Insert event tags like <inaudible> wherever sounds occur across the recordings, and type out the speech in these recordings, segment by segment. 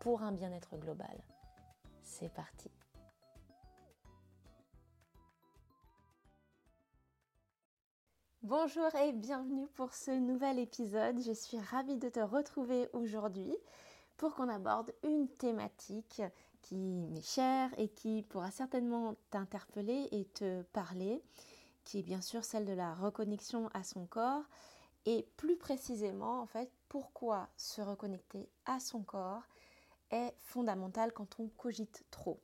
pour un bien-être global. C'est parti. Bonjour et bienvenue pour ce nouvel épisode. Je suis ravie de te retrouver aujourd'hui pour qu'on aborde une thématique qui m'est chère et qui pourra certainement t'interpeller et te parler, qui est bien sûr celle de la reconnexion à son corps et plus précisément en fait pourquoi se reconnecter à son corps est fondamental quand on cogite trop.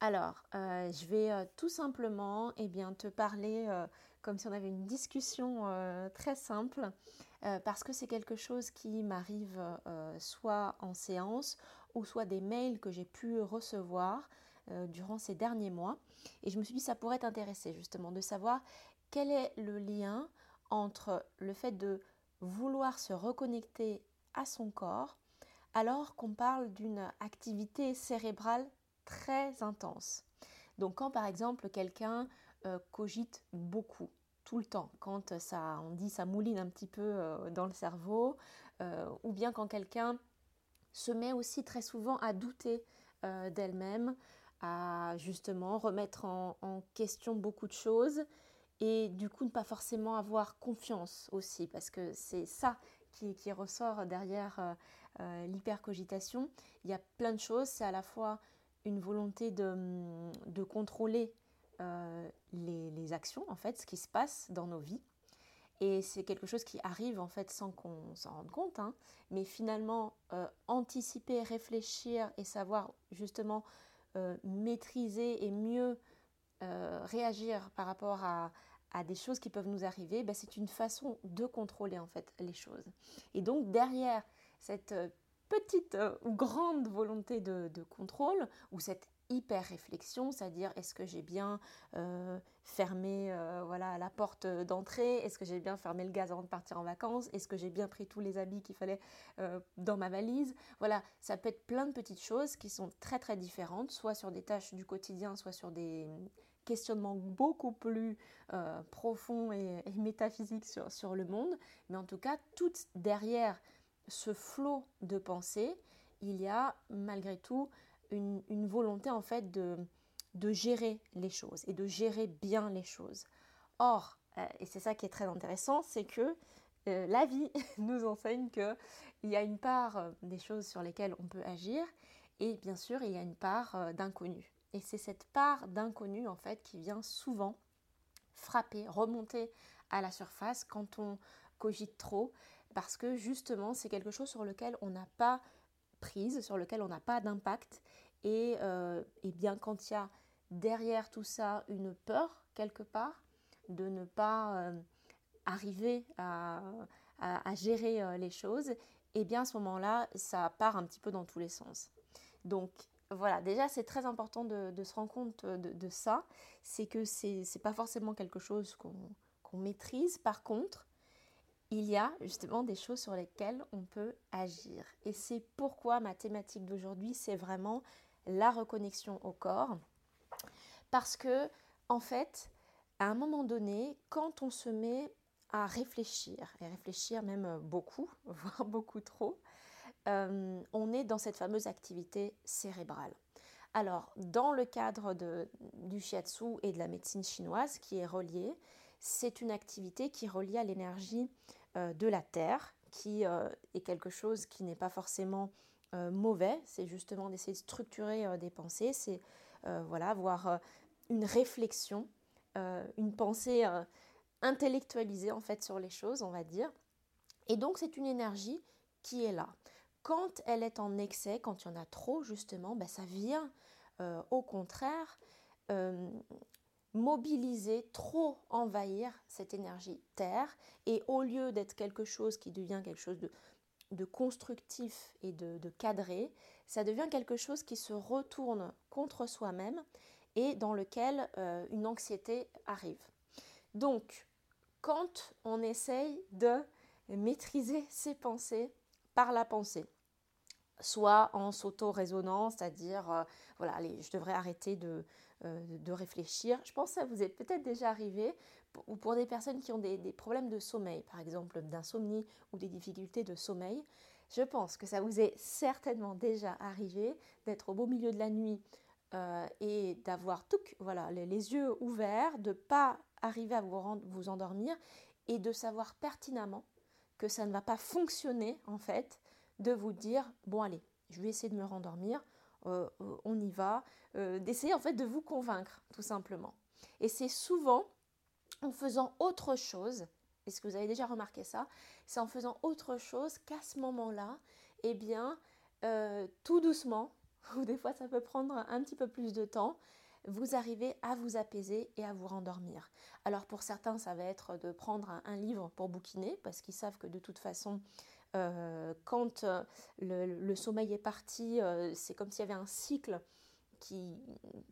Alors, euh, je vais euh, tout simplement eh bien, te parler euh, comme si on avait une discussion très simple, parce que c'est quelque chose qui m'arrive soit en séance ou soit des mails que j'ai pu recevoir durant ces derniers mois. Et je me suis dit ça pourrait t'intéresser justement de savoir quel est le lien entre le fait de vouloir se reconnecter à son corps alors qu'on parle d'une activité cérébrale très intense. Donc quand par exemple quelqu'un euh, cogite beaucoup, tout le temps, quand ça, on dit ça mouline un petit peu euh, dans le cerveau, euh, ou bien quand quelqu'un se met aussi très souvent à douter d'elle-même, à justement remettre en, question beaucoup de choses, et du coup ne pas forcément avoir confiance aussi, parce que c'est ça qui, qui, ressort derrière l'hypercogitation. Il y a plein de choses, c'est à la fois une volonté de, de contrôler euh, les, les, actions, en fait, ce qui se passe dans nos vies. Et c'est quelque chose qui arrive en fait sans qu'on s'en rende compte, hein. mais finalement euh, anticiper, réfléchir et savoir justement euh, maîtriser et mieux réagir par rapport à, à, des choses qui peuvent nous arriver, ben, c'est une façon de contrôler en fait les choses. Et donc derrière cette petite euh, ou grande volonté de, contrôle ou cette hyper réflexion, c'est-à-dire est-ce que j'ai bien euh, fermé euh, voilà, la porte d'entrée, est-ce que j'ai bien fermé le gaz avant de partir en vacances, est-ce que j'ai bien pris tous les habits qu'il fallait dans ma valise? Voilà, ça peut être plein de petites choses qui sont très très différentes, soit sur des tâches du quotidien, soit sur des questionnements beaucoup plus profonds et, métaphysiques sur, sur le monde, mais en tout cas, toutes derrière ce flot de pensée, il y a malgré tout une, volonté en fait de, gérer les choses et de gérer bien les choses. Or, euh, et c'est ça qui est très intéressant, c'est que euh, la vie <laughs> nous enseigne qu'il y a une part euh, des choses sur lesquelles on peut agir et bien sûr il y a une part d'inconnu. Et c'est cette part d'inconnu en fait qui vient souvent frapper, remonter à la surface quand on cogite trop, parce que justement c'est quelque chose sur lequel on n'a pas prise, sur lequel on n'a pas d'impact. Et, euh, bien quand il y a derrière tout ça une peur quelque part de ne pas euh, arriver à, gérer euh, les choses, et bien à ce moment-là, ça part un petit peu dans tous les sens. Donc voilà, déjà c'est très important de, se rendre compte de, ça, c'est que c'est pas forcément quelque chose qu'on maîtrise. Par contre, il y a justement des choses sur lesquelles on peut agir. Et c'est pourquoi ma thématique d'aujourd'hui, c'est vraiment la reconnexion au corps. Parce que, en fait, à un moment donné, quand on se met à réfléchir, et réfléchir même beaucoup, <laughs> voire beaucoup trop, euh, on est dans cette fameuse activité cérébrale. Alors, dans le cadre de, du shiatsu et de la médecine chinoise qui est reliée, c'est une activité qui est reliée à l'énergie euh, de la Terre, qui euh, est quelque chose qui n'est pas forcément mauvais, c'est justement d'essayer de structurer des pensées, c'est voilà, avoir une réflexion, une pensée intellectualisée en fait sur les choses, on va dire. Et donc c'est une énergie qui est là. Quand elle est en excès, quand il y en a trop, justement, ben, ça vient euh, au contraire euh, mobiliser, trop envahir cette énergie terre. Et au lieu d'être quelque chose qui devient quelque chose de, constructif et de, cadré, ça devient quelque chose qui se retourne contre soi-même et dans lequel euh, une anxiété arrive. Donc, quand on essaye de maîtriser ses pensées par la pensée, soit en s'auto-raisonnant, c'est-à-dire, euh, voilà, allez, je devrais arrêter de, de réfléchir. Je pense que ça vous est peut-être déjà arrivé, ou pour des personnes qui ont des, problèmes de sommeil, par exemple d'insomnie ou des difficultés de sommeil. Je pense que ça vous est certainement déjà arrivé d'être au beau milieu de la nuit euh, et d'avoir voilà, les, yeux ouverts, de ne pas arriver à vous, vous endormir et de savoir pertinemment que ça ne va pas fonctionner en fait, de vous dire bon allez, je vais essayer de me rendormir, euh, euh, on y va, d'essayer en fait de vous convaincre tout simplement. Et c'est souvent en faisant autre chose, est-ce que vous avez déjà remarqué ça? C'est en faisant autre chose qu'à ce moment-là, eh bien, tout doucement, <laughs> ou des fois ça peut prendre un petit peu plus de temps, vous arrivez à vous apaiser et à vous rendormir. Alors pour certains, ça va être de prendre un, livre pour bouquiner, parce qu'ils savent que de toute façon, euh, quand euh, le, sommeil est parti, euh, c'est comme s'il y avait un cycle qui,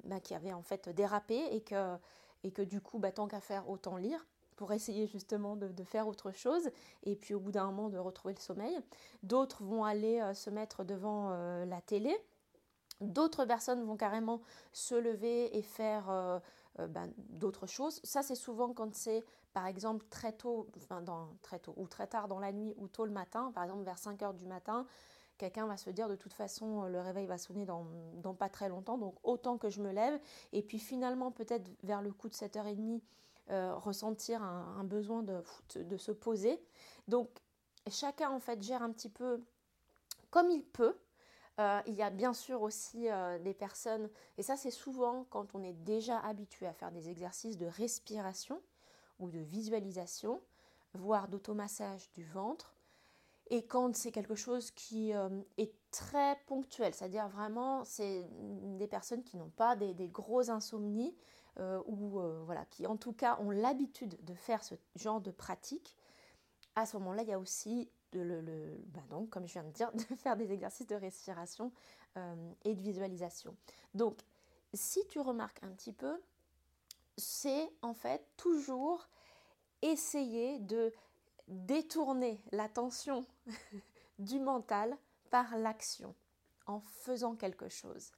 bah, qui avait en fait dérapé et que, et que du coup, bah, tant qu'à faire, autant lire pour essayer justement de, faire autre chose et puis au bout d'un moment de retrouver le sommeil. D'autres vont aller se mettre devant la télé D'autres personnes vont carrément se lever et faire ben, d'autres choses. Ça, c'est souvent quand c'est, par exemple, très tôt, très tôt, ou très tard dans la nuit, ou tôt le matin, par exemple vers 5 heures du matin, quelqu'un va se dire de toute façon, le réveil va sonner dans, pas très longtemps, donc autant que je me lève. Et puis finalement, peut-être vers le coup de 7h30, euh, ressentir un, besoin de, de se poser. Donc, chacun, en fait, gère un petit peu comme il peut euh, il y a bien sûr aussi euh, des personnes, et ça c'est souvent quand on est déjà habitué à faire des exercices de respiration ou de visualisation, voire d'automassage du ventre, et quand c'est quelque chose qui euh, est très ponctuel, c'est-à-dire vraiment c'est des personnes qui n'ont pas des, gros insomnies, ou voilà, qui en tout cas ont l'habitude de faire ce genre de pratique, à ce moment-là, il y a aussi le, bah donc, comme je viens de dire, <laughs> de faire des exercices de respiration euh, et de visualisation. Donc, si tu remarques un petit peu, c'est en fait toujours essayer de détourner l'attention <laughs> du mental par l'action, en faisant quelque chose.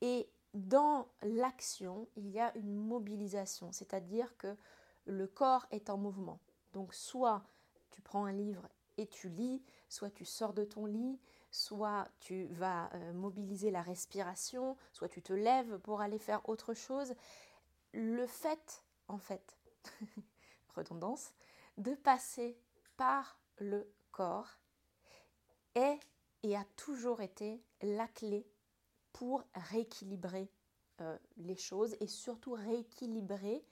Et dans l'action, il y a une mobilisation, c'est-à-dire que le corps est en mouvement. Donc soit tu prends un livre et tu lis, soit tu sors de ton lit, soit tu vas euh, mobiliser la respiration, soit tu te lèves pour aller faire autre chose. Le fait, en fait, <laughs> de passer par le corps est et a toujours été la clé pour rééquilibrer euh, les choses et surtout rééquilibrer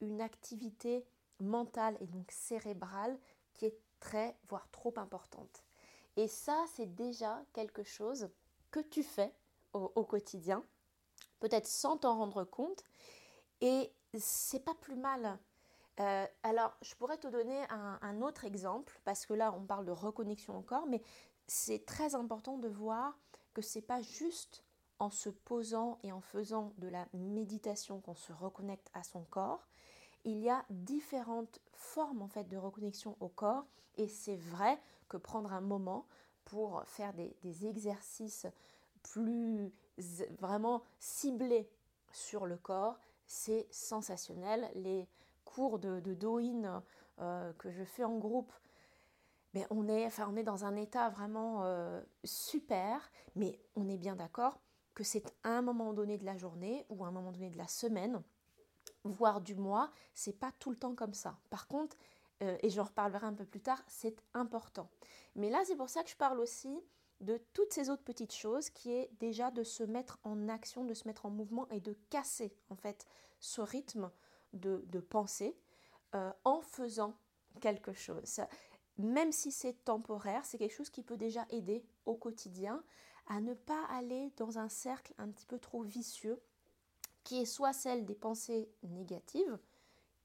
une activité mentale et donc cérébrale qui est très, voire trop importante. Et ça, c'est déjà quelque chose que tu fais au, quotidien, peut-être sans t'en rendre compte, et c'est pas plus mal. Euh, alors, je pourrais te donner un, autre exemple, parce que là, on parle de reconnexion encore, mais c'est très important de voir que c'est pas juste en se posant et en faisant de la méditation qu'on se reconnecte à son corps, il y a différentes formes en fait de reconnexion au corps et c'est vrai que prendre un moment pour faire des, exercices plus vraiment ciblés sur le corps, c'est sensationnel. Cours de, de Doin euh, que je fais en groupe, mais on, est, enfin, on est dans un état vraiment euh, super, mais on est bien d'accord que c'est à un moment donné de la journée ou à un moment donné de la semaine voire du mois, c'est pas tout le temps comme ça. Par contre, euh, et j'en reparlerai un peu plus tard, c'est important. Mais là, c'est pour ça que je parle aussi de toutes ces autres petites choses qui est déjà de se mettre en action, de se mettre en mouvement et de casser en fait ce rythme de, pensée euh, en faisant quelque chose. même si c'est temporaire, c'est quelque chose qui peut déjà aider au quotidien à ne pas aller dans un cercle un petit peu trop vicieux qui est soit celle des pensées négatives,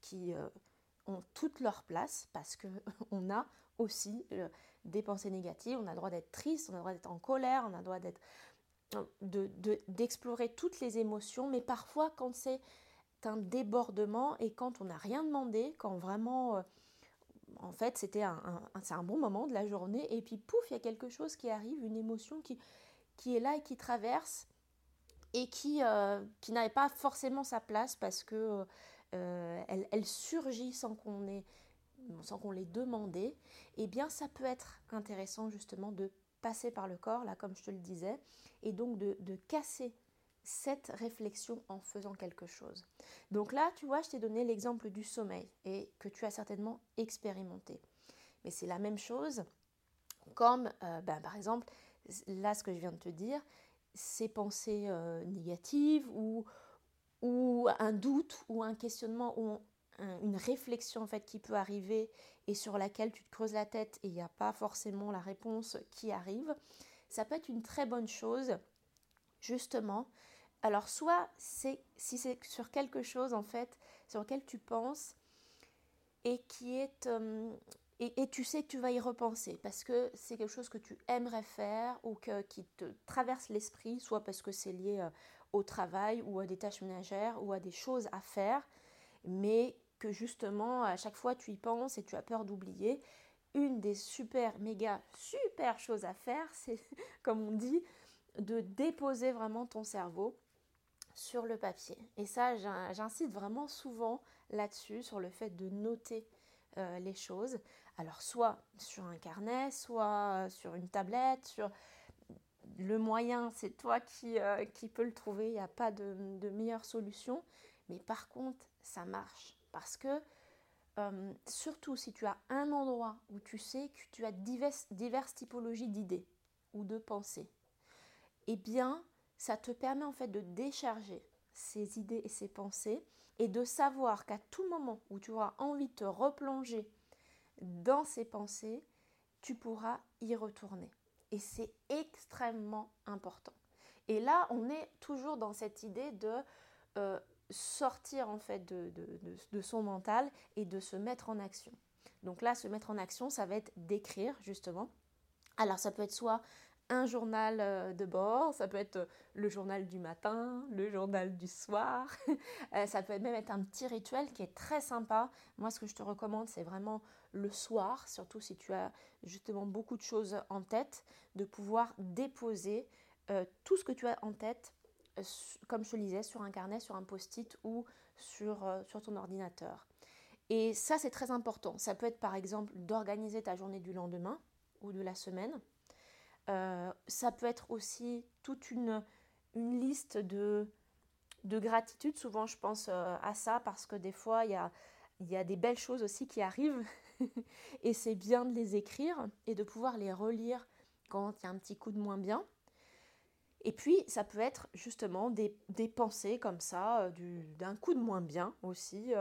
qui euh, ont toute leur place, parce qu'on <laughs> a aussi euh, des pensées négatives, on a le droit d'être triste, on a le droit d'être en colère, on a le droit d'être d'explorer de, toutes les émotions, mais parfois quand c'est un débordement et quand on n'a rien demandé, quand vraiment, euh, en fait, c'était un, un, bon moment de la journée, et puis pouf, il y a quelque chose qui arrive, une émotion qui, qui est là et qui traverse, et qui, euh, qui n'avait pas forcément sa place parce que euh, elle, elle, surgit sans qu'on ait sans qu'on l'ait demandé, eh bien ça peut être intéressant justement de passer par le corps, là comme je te le disais, et donc de, de casser cette réflexion en faisant quelque chose. Donc là, tu vois, je t'ai donné l'exemple du sommeil et que tu as certainement expérimenté. Mais c'est la même chose comme, euh, ben, par exemple, là, ce que je viens de te dire, ces pensées euh, négatives ou, un doute ou un questionnement ou une réflexion en qui peut arriver et sur laquelle tu te creuses la tête et il n'y a pas forcément la réponse qui arrive, ça peut être une très bonne chose justement. Alors soit c'est si c'est sur quelque chose en fait sur lequel tu penses et qui est euh, et, tu sais que tu vas y repenser parce que c'est quelque chose que tu aimerais faire ou que, qui te traverse l'esprit, soit parce que c'est lié euh, au travail ou à des tâches ménagères ou à des choses à faire, mais que justement à chaque fois tu y penses et tu as peur d'oublier. Une des super, méga, super choses à faire, <laughs> c'est comme on dit, de déposer vraiment ton cerveau sur le papier. Et ça, j'incite vraiment souvent là-dessus, sur le fait de noter euh, les choses. Alors soit sur un carnet, soit sur une tablette, sur le moyen, c'est toi qui, euh, peux le trouver, il n'y a pas de, meilleure solution. Mais par contre, ça marche. Parce que, euh, surtout si tu as un endroit où tu sais que tu as diverses, diverses typologies d'idées ou de pensées, eh bien, ça te permet en fait de décharger ces idées et ces pensées et de savoir qu'à tout moment où tu auras envie de te replonger dans ces pensées, tu pourras y retourner. Et c'est extrêmement important. Et là, on est toujours dans cette idée de euh, sortir en fait de, de, son mental et de se mettre en action. Donc là, se mettre en action, ça va être d'écrire justement. Alors ça peut être soit un journal euh, de bord, ça peut être euh, le journal du matin, le journal du soir, <laughs> euh, ça peut même être un petit rituel qui est très sympa. Moi, ce que je te recommande, c'est vraiment le soir, surtout si tu as justement beaucoup de choses en tête, de pouvoir déposer tout ce que tu as en tête comme je te disais, sur un carnet, sur un post-it ou sur ton ordinateur. Et ça, c'est très important. Ça peut être par exemple d'organiser ta journée du lendemain ou de la semaine. Euh, ça peut être aussi toute une, liste de, de gratitude. Souvent, je pense euh, à ça parce que des fois, il y a, des belles choses aussi qui arrivent. <laughs> et c'est bien de les écrire et de pouvoir les relire quand il y a un petit coup de moins bien. Et puis, ça peut être justement des, pensées comme ça, euh, d'un coup de moins bien aussi,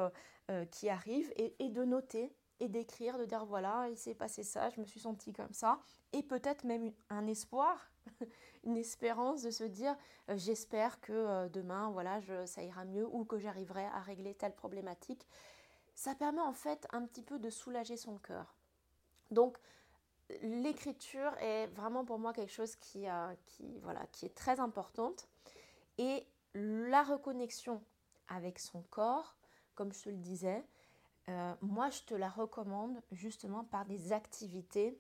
qui arrivent, et, de noter et d'écrire, de dire voilà, il s'est passé ça, je me suis sentie comme ça, et peut-être même un espoir, <laughs> une espérance de se dire j'espère que demain, voilà, ça ira mieux, ou que j'arriverai à régler telle problématique. Ça permet en fait un petit peu de soulager son cœur. Donc, l'écriture est vraiment pour moi quelque chose qui, qui, voilà, qui est très importante. Et la reconnexion avec son corps, comme je te le disais, euh, moi je te la recommande justement par des activités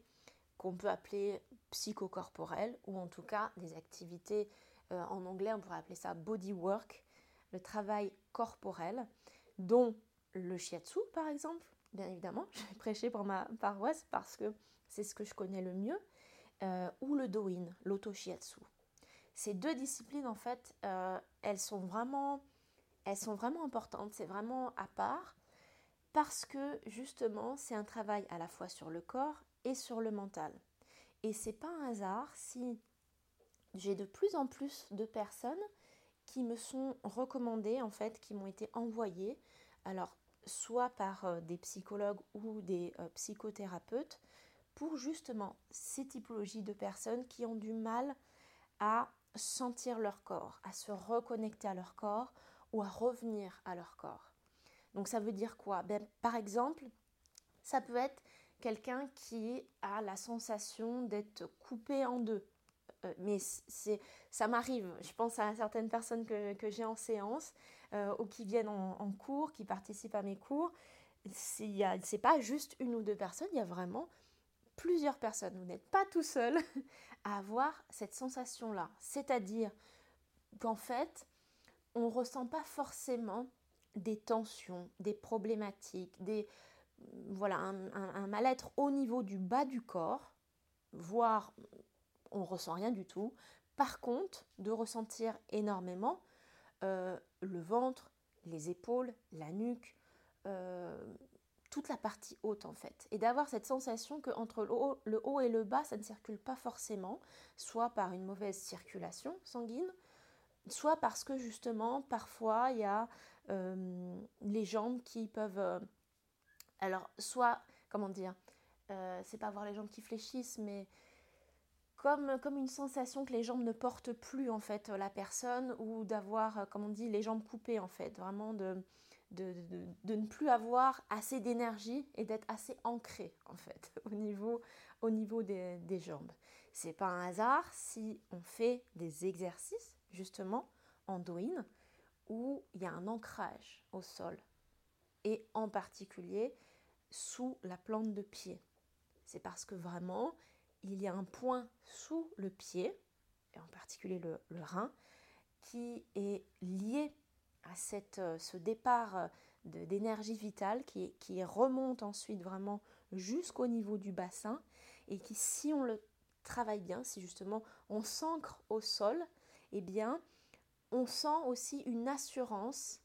qu'on peut appeler psychocorporelles ou en tout cas des activités euh, en anglais on pourrait appeler ça body work, le travail corporel, dont le shiatsu par exemple. Bien évidemment, <laughs> je vais prêcher pour ma paroisse parce que c'est ce que je connais le mieux, euh, ou le Doin, l'auto-shiatsu. Ces deux disciplines, en fait, elles, sont vraiment, elles sont vraiment importantes, c'est vraiment à part, parce que justement, c'est un travail à la fois sur le corps et sur le mental. Et c'est pas un hasard si j'ai de plus en plus de personnes qui me sont recommandées, en fait, qui m'ont été envoyées, alors soit par euh, des psychologues ou des psychothérapeutes, pour justement ces typologies de personnes qui ont du mal à sentir leur corps, à se reconnecter à leur corps ou à revenir à leur corps. Donc ça veut dire quoi? Ben, Par exemple, ça peut être quelqu'un qui a la sensation d'être coupé en deux mais c'est, ça m'arrive. Je pense à certaines personnes que, j'ai en séance ou qui viennent en, en, cours, qui participent à mes cours. Ce n'est pas juste une ou deux personnes, il y a vraiment plusieurs personnes. Vous n'êtes pas tout seul <laughs> à avoir cette sensation-là. C'est-à-dire qu'en fait, on ne ressent pas forcément des tensions, des problématiques, des, voilà, un, mal-être au niveau du bas du corps, voire on ressent rien du tout. Par contre, de ressentir énormément euh, le ventre, les épaules, la nuque, euh, toute la partie haute en fait. Et d'avoir cette sensation que entre le haut, et le bas, ça ne circule pas forcément, soit par une mauvaise circulation sanguine, soit parce que justement, parfois, il y a les jambes qui peuvent... Euh, alors, soit, comment dire, euh, c'est pas voir les jambes qui fléchissent, mais comme, comme une sensation que les jambes ne portent plus en fait la personne, ou d'avoir, comme on dit, les jambes coupées en fait, vraiment de de, ne plus avoir assez d'énergie et d'être assez ancré en fait <laughs> au niveau, au niveau des, jambes. C'est pas un hasard si on fait des exercices justement en douine où il y a un ancrage au sol et en particulier sous la plante de pied. C'est parce que vraiment il y a un point sous le pied, et en particulier le, rein, qui est lié à cette, euh, ce départ euh, d'énergie vitale qui, qui, remonte ensuite vraiment jusqu'au niveau du bassin et qui, si on le travaille bien, si justement on s'ancre au sol, eh bien, on sent aussi une assurance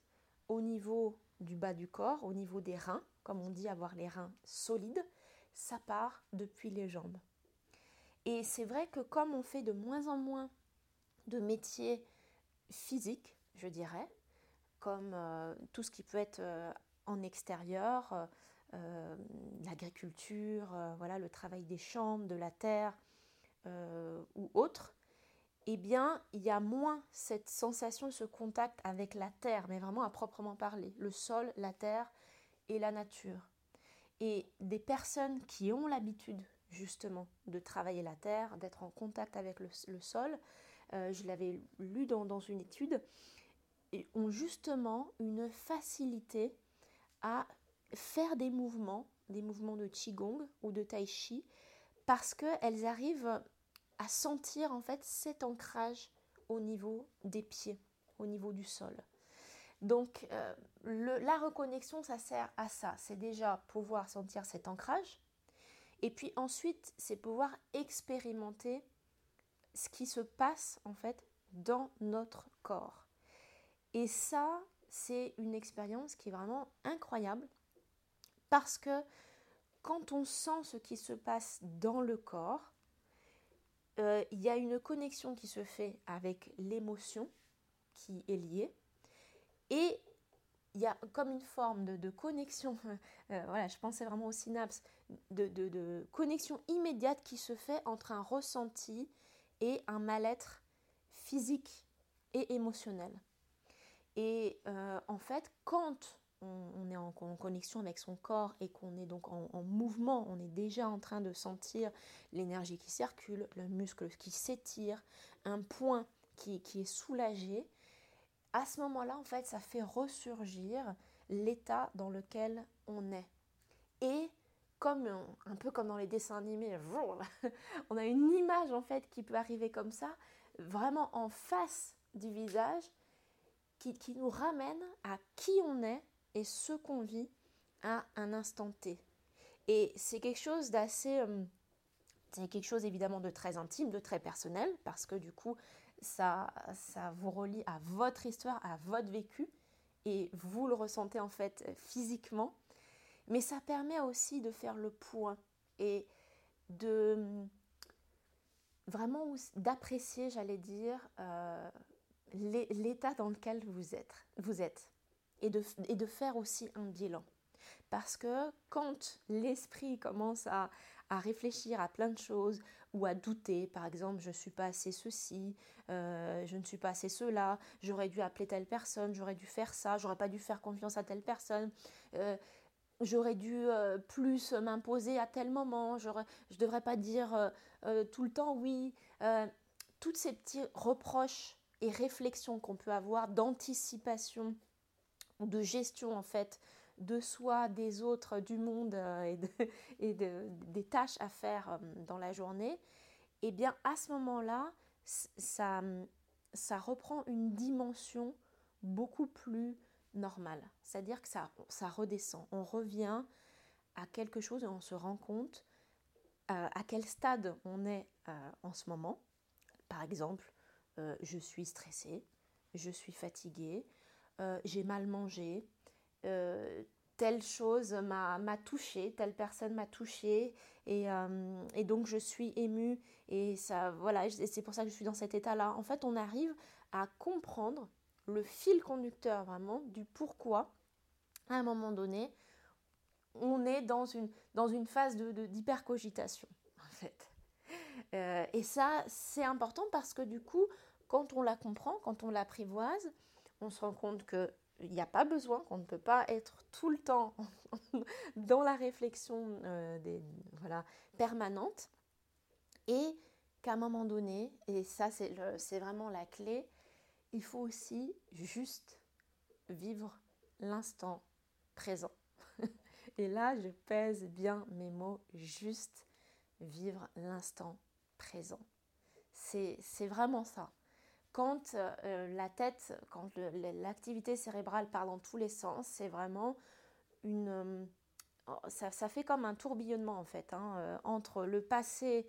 au niveau du bas du corps, au niveau des reins, comme on dit avoir les reins solides, ça part depuis les jambes. Et c'est vrai que comme on fait de moins en moins de métiers physiques, je dirais, comme euh, tout ce qui peut être euh, en extérieur, euh, l'agriculture, voilà, le travail des champs, de la terre ou autre, eh bien, il y a moins cette sensation, ce contact avec la terre, mais vraiment à proprement parler, le sol, la terre et la nature. Et des personnes qui ont l'habitude justement de travailler la terre, d'être en contact avec le, sol, je l'avais lu dans, une étude, ont justement une facilité à faire des mouvements, des mouvements de Qigong ou de Tai Chi, parce qu'elles arrivent à sentir en fait cet ancrage au niveau des pieds, au niveau du sol. Donc euh, la reconnexion, ça sert à ça. C'est déjà pouvoir sentir cet ancrage. Et puis ensuite, c'est pouvoir expérimenter ce qui se passe en fait dans notre corps. Et ça, c'est une expérience qui est vraiment incroyable parce que quand on sent ce qui se passe dans le corps, euh, il y a une connexion qui se fait avec l'émotion qui est liée et il y a comme une forme de, connexion, <laughs> euh, voilà, je pensais vraiment aux synapses, de, de, connexion immédiate qui se fait entre un ressenti et un mal-être physique et émotionnel. Et euh, en fait, quand on, est en, connexion avec son corps et qu'on est donc en, mouvement, on est déjà en train de sentir l'énergie qui circule, le muscle qui s'étire, un point qui, qui est soulagé, à ce moment-là, en fait, ça fait ressurgir l'état dans lequel on est. Et comme un peu comme dans les dessins animés, <laughs> on a une image en fait qui peut arriver comme ça, vraiment en face du visage qui, nous ramène à qui on est et ce qu'on vit à un instant T. Et c'est quelque chose d'assez... Euh, c'est quelque chose évidemment de très intime, de très personnel, parce que du coup, ça, ça vous relie à votre histoire, à votre vécu, et vous le ressentez en fait physiquement. Mais ça permet aussi de faire le point et de vraiment d'apprécier, j'allais dire, euh, l'état dans lequel vous êtes, vous êtes et, de, et de faire aussi un bilan. Parce que quand l'esprit commence à, à, réfléchir à plein de choses ou à douter, par exemple, je ne suis pas assez ceci, euh, je ne suis pas assez cela, j'aurais dû appeler telle personne, j'aurais dû faire ça, j'aurais pas dû faire confiance à telle personne, euh, j'aurais dû euh, plus m'imposer à tel moment, je ne devrais pas dire tout le temps oui toutes ces petits reproches et réflexions qu'on peut avoir d'anticipation de gestion en fait de soi, des autres, du monde euh, et, <laughs> des tâches à faire euh, dans la journée, et eh bien à ce moment-là, ça, reprend une dimension beaucoup plus normale. C'est-à-dire que ça, ça redescend. On revient à quelque chose et on se rend compte euh, à quel stade on est en ce moment. Par exemple, je suis stressée, je suis fatiguée, j'ai mal mangé, euh, telle chose m'a touchée, telle personne m'a touchée, et, euh, et, donc je suis émue, et ça, voilà, c'est pour ça que je suis dans cet état-là. En fait, on arrive à comprendre le fil conducteur vraiment du pourquoi, à un moment donné, on est dans une, dans une phase d'hypercogitation, de, <laughs> en fait. Euh, et ça, c'est important parce que du coup, quand on la comprend, quand on l'apprivoise, on se rend compte que il n'y a pas besoin, qu'on ne peut pas être tout le temps <laughs> dans la réflexion euh, des, voilà, permanente et qu'à un moment donné, et ça c'est vraiment la clé, il faut aussi juste vivre l'instant présent. <laughs> et là, je pèse bien mes mots, juste vivre l'instant présent. C'est vraiment ça quand euh, la tête, quand l'activité cérébrale part dans tous les sens, c'est vraiment une... Euh, oh, ça, fait comme un tourbillonnement en fait, hein, euh, entre le passé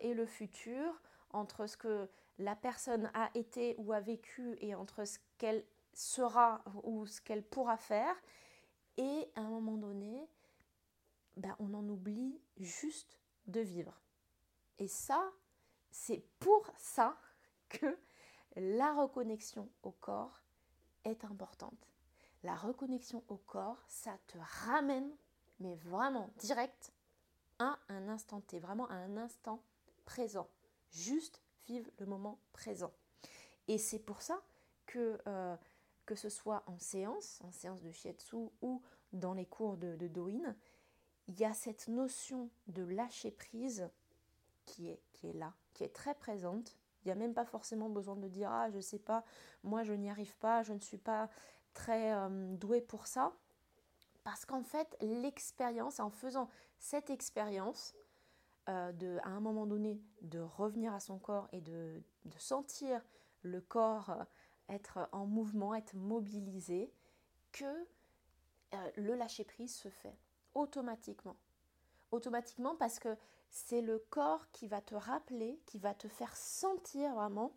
et le futur, entre ce que la personne a été ou a vécu et entre ce qu'elle sera ou ce qu'elle pourra faire. Et à un moment donné, ben, on en oublie juste de vivre. Et ça, c'est pour ça <laughs> que la reconnexion au corps est importante. La reconnexion au corps, ça te ramène, mais vraiment direct, à un instant T, vraiment à un instant présent. Juste vivre le moment présent. Et c'est pour ça que, euh, que ce soit en séance, en séance de shiatsu ou dans les cours de, de Doin, il y a cette notion de lâcher prise qui est, qui est là, qui est très présente il n'y a même pas forcément besoin de dire Ah, je sais pas, moi je n'y arrive pas, je ne suis pas très euh, douée pour ça. Parce qu'en fait, l'expérience, en faisant cette expérience, euh, de, à un moment donné, de revenir à son corps et de, sentir le corps euh, être en mouvement, être mobilisé, que le lâcher-prise se fait automatiquement. Automatiquement parce que c'est le corps qui va te rappeler, qui va te faire sentir vraiment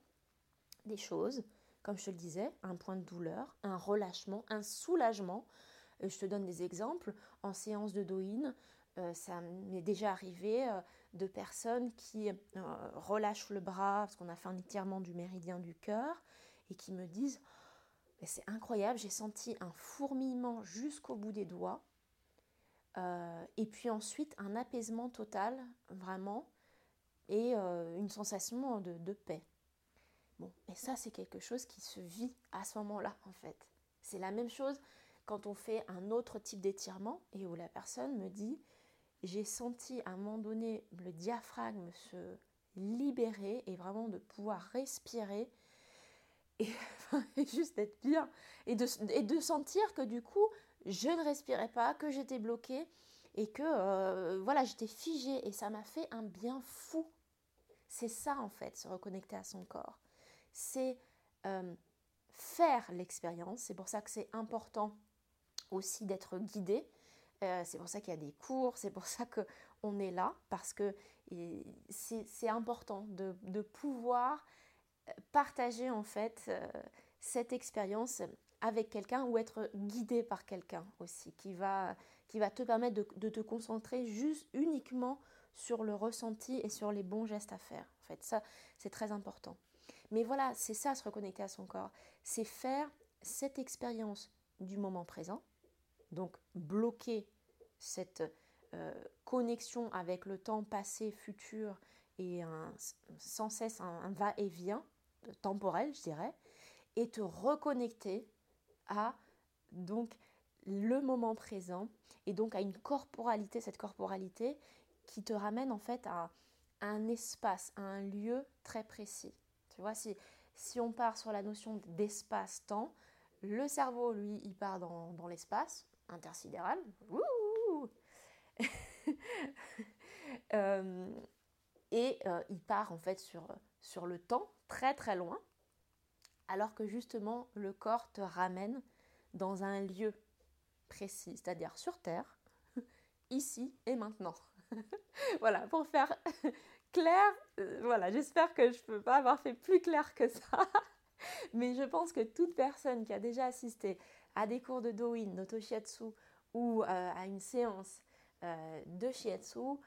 des choses, comme je te le disais, un point de douleur, un relâchement, un soulagement. Euh, je te donne des exemples. En séance de Doin, euh, ça m'est déjà arrivé euh, de personnes qui relâchent le bras parce qu'on a fait un étirement du méridien du cœur et qui me disent c'est incroyable, j'ai senti un fourmillement jusqu'au bout des doigts. Euh, et puis ensuite un apaisement total, vraiment, et euh, une sensation de, paix. Bon, et ça c'est quelque chose qui se vit à ce moment-là en fait. C'est la même chose quand on fait un autre type d'étirement et où la personne me dit j'ai senti à un moment donné le diaphragme se libérer et vraiment de pouvoir respirer et, <laughs> juste d'être bien et de, et de sentir que du coup je ne respirais pas, que j'étais bloquée et que euh, voilà, j'étais figée et ça m'a fait un bien fou. C'est ça en fait, se reconnecter à son corps. C'est euh, faire l'expérience. C'est pour ça que c'est important aussi d'être guidé. Euh, c'est pour ça qu'il y a des cours, c'est pour ça qu'on est là, parce que c'est important de, de, pouvoir partager en fait cette expérience avec quelqu'un ou être guidé par quelqu'un aussi qui va, qui va te permettre de, te concentrer juste uniquement sur le ressenti et sur les bons gestes à faire. En fait, ça, c'est très important. Mais voilà, c'est ça, se reconnecter à son corps. C'est faire cette expérience du moment présent, donc bloquer cette euh, connexion avec le temps passé, futur et un, sans cesse un va-et-vient temporel, je dirais, et te reconnecter à donc le moment présent et donc à une corporalité, cette corporalité qui te ramène en fait à, un espace, à un lieu très précis. Tu vois, si, si on part sur la notion d'espace-temps, le cerveau, lui, il part dans, l'espace intersidéral. <laughs> Euh, et euh, il part en fait sur, sur le temps, très très loin, alors que justement le corps te ramène dans un lieu précis, c'est-à-dire sur Terre, <laughs> ici et maintenant. <laughs> voilà, pour faire <laughs> clair, euh, voilà, j'espère que je ne peux pas avoir fait plus clair que ça. Mais je pense que toute personne qui a déjà assisté à des cours de Doin, d'Otoshiatsu ou euh, à une séance euh, de Shiatsu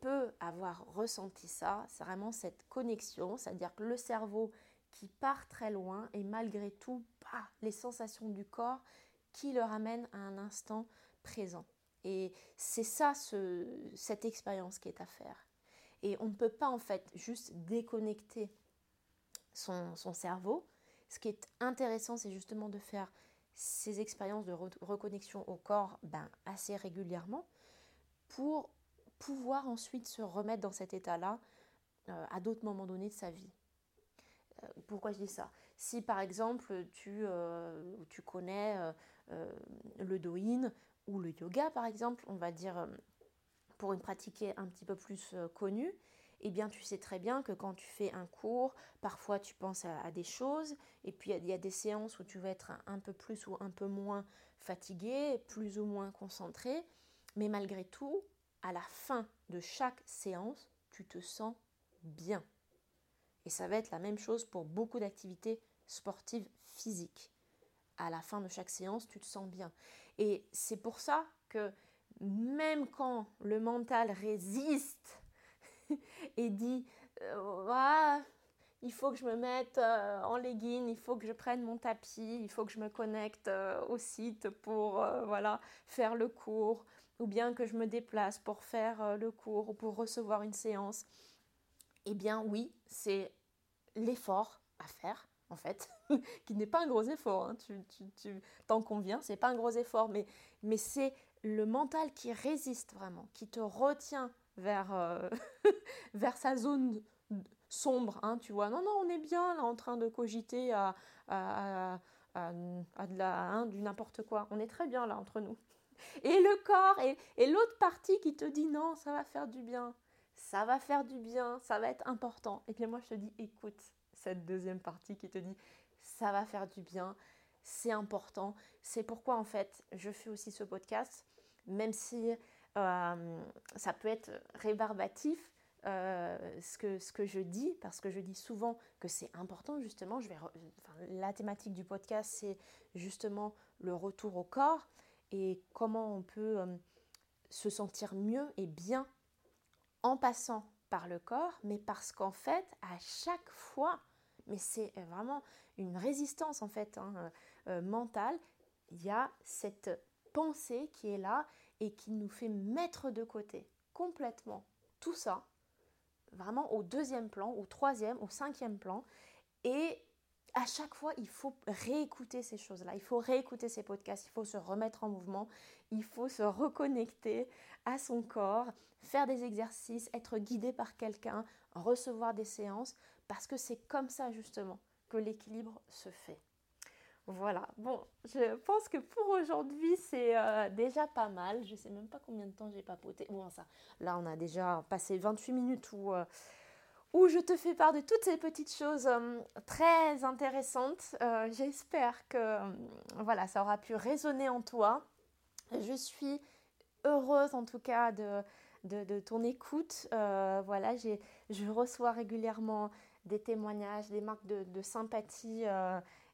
peut avoir ressenti ça. C'est vraiment cette connexion, c'est-à-dire que le cerveau qui part très loin et malgré tout, bah, les sensations du corps qui le ramènent à un instant présent. Et c'est ça, cette expérience qui est à faire. Et on ne peut pas en fait juste déconnecter son, cerveau. Ce qui est intéressant, c'est justement de faire ces expériences de reconnexion au corps ben, assez régulièrement pour pouvoir ensuite se remettre dans cet état-là euh, à d'autres moments donnés de sa vie. Euh, pourquoi je dis ça? Si par exemple tu, euh, connais le doin ou le yoga par exemple, on va dire pour une pratique un petit peu plus connue, eh bien tu sais très bien que quand tu fais un cours, parfois tu penses à, des choses, et puis il y, a des séances où tu vas être un, peu plus ou un peu moins fatigué, plus ou moins concentré, mais malgré tout, à la fin de chaque séance, tu te sens bien. Et ça va être la même chose pour beaucoup d'activités sportives physiques. À la fin de chaque séance, tu te sens bien. Et c'est pour ça que même quand le mental résiste <laughs> et dit euh, il faut que je me mette euh, en legging, il faut que je prenne mon tapis, il faut que je me connecte euh, au site pour voilà, faire le cours, ou bien que je me déplace pour faire le cours ou pour recevoir une séance. Eh bien oui, c'est l'effort à faire en fait, <laughs> qui n'est pas un gros effort, hein. tu, tu, t'en conviens, c'est pas un gros effort, mais, mais c'est le mental qui résiste vraiment, qui te retient vers, euh, <laughs> vers sa zone sombre, hein, tu vois. Non, non, on est bien là en train de cogiter à, à, à, de la, hein, du n'importe quoi. On est très bien là entre nous. Et le corps et, et l'autre partie qui te dit non, ça va faire du bien. Ça va faire du bien, ça va être important. Et puis moi, je te dis, écoute cette deuxième partie qui te dit, ça va faire du bien, c'est important. C'est pourquoi, en fait, je fais aussi ce podcast, même si euh, ça peut être rébarbatif euh, ce, que, je dis, parce que je dis souvent que c'est important, justement. Je vais la thématique du podcast, c'est justement le retour au corps et comment on peut euh, se sentir mieux et bien en passant par le corps, mais parce qu'en fait, à chaque fois, mais c'est vraiment une résistance en fait hein, mentale, il y a cette pensée qui est là et qui nous fait mettre de côté complètement tout ça, vraiment au deuxième plan, au troisième, au cinquième plan. Et à chaque fois, il faut réécouter ces choses-là, il faut réécouter ces podcasts, il faut se remettre en mouvement, il faut se reconnecter à son corps, faire des exercices, être guidé par quelqu'un, recevoir des séances, parce que c'est comme ça justement que l'équilibre se fait. Voilà, bon, je pense que pour aujourd'hui, c'est euh, déjà pas mal. Je sais même pas combien de temps j'ai papoté. Bon, ça, là, on a déjà passé 28 minutes où, euh, où je te fais part de toutes ces petites choses euh, très intéressantes. J'espère que voilà, ça aura pu résonner en toi. Je suis heureuse en tout cas de, de, ton écoute. voilà, je reçois régulièrement des témoignages, des marques de, sympathie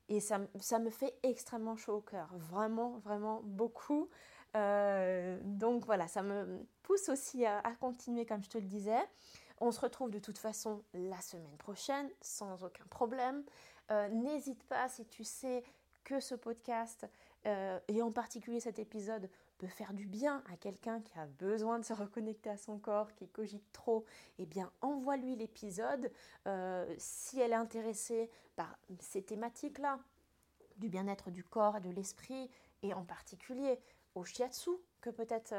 et ça, ça, me fait extrêmement chaud au cœur, vraiment, vraiment beaucoup. Euh, donc voilà, ça me pousse aussi à, continuer comme je te le disais. On se retrouve de toute façon la semaine prochaine, sans aucun problème. Euh, n'hésite pas si tu sais que ce podcast, euh, et en particulier cet épisode, peut faire du bien à quelqu'un qui a besoin de se reconnecter à son corps, qui cogite trop, eh bien envoie-lui l'épisode. Euh, si elle est intéressée par ces thématiques-là, du bien-être du corps et de l'esprit, et en particulier au shiatsu, que peut-être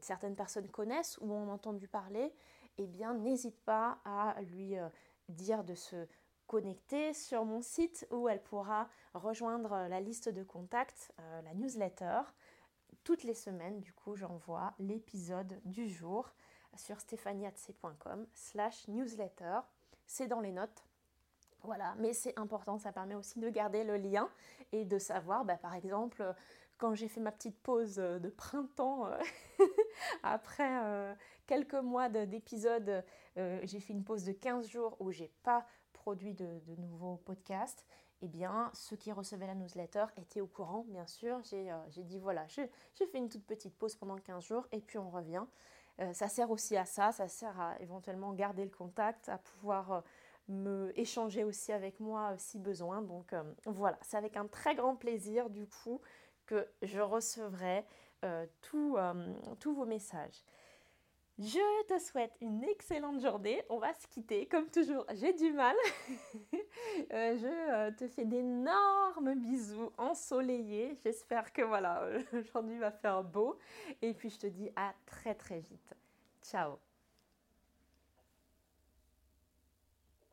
certaines personnes connaissent ou ont entendu parler, eh bien n'hésite pas à lui euh, dire de se connecter sur mon site où elle pourra rejoindre la liste de contacts, la newsletter. Toutes les semaines, du coup, j'envoie l'épisode du jour sur stéphaniatc.com slash newsletter. C'est dans les notes. Voilà, mais c'est important, ça permet aussi de garder le lien et de savoir, bah, par exemple, quand j'ai fait ma petite pause de printemps, euh, <laughs> <laughs> après euh, quelques mois d'épisodes, euh, j'ai fait une pause de 15 jours où j'ai pas produit de, de, nouveaux podcasts. Eh bien, ceux qui recevaient la newsletter étaient au courant, bien sûr. J'ai dit voilà, j'ai fait une toute petite pause pendant 15 jours et puis on revient. ça sert aussi à ça, ça sert à éventuellement garder le contact, à pouvoir me échanger aussi avec moi si besoin. Donc voilà, c'est avec un très grand plaisir du coup que je recevrai euh, euh, tous vos messages. Je te souhaite une excellente journée. On va se quitter. Comme toujours, j'ai du mal. <laughs> Euh, je te fais d'énormes bisous ensoleillés. J'espère que voilà, <laughs> aujourd'hui va faire beau. Et puis je te dis à très très vite. Ciao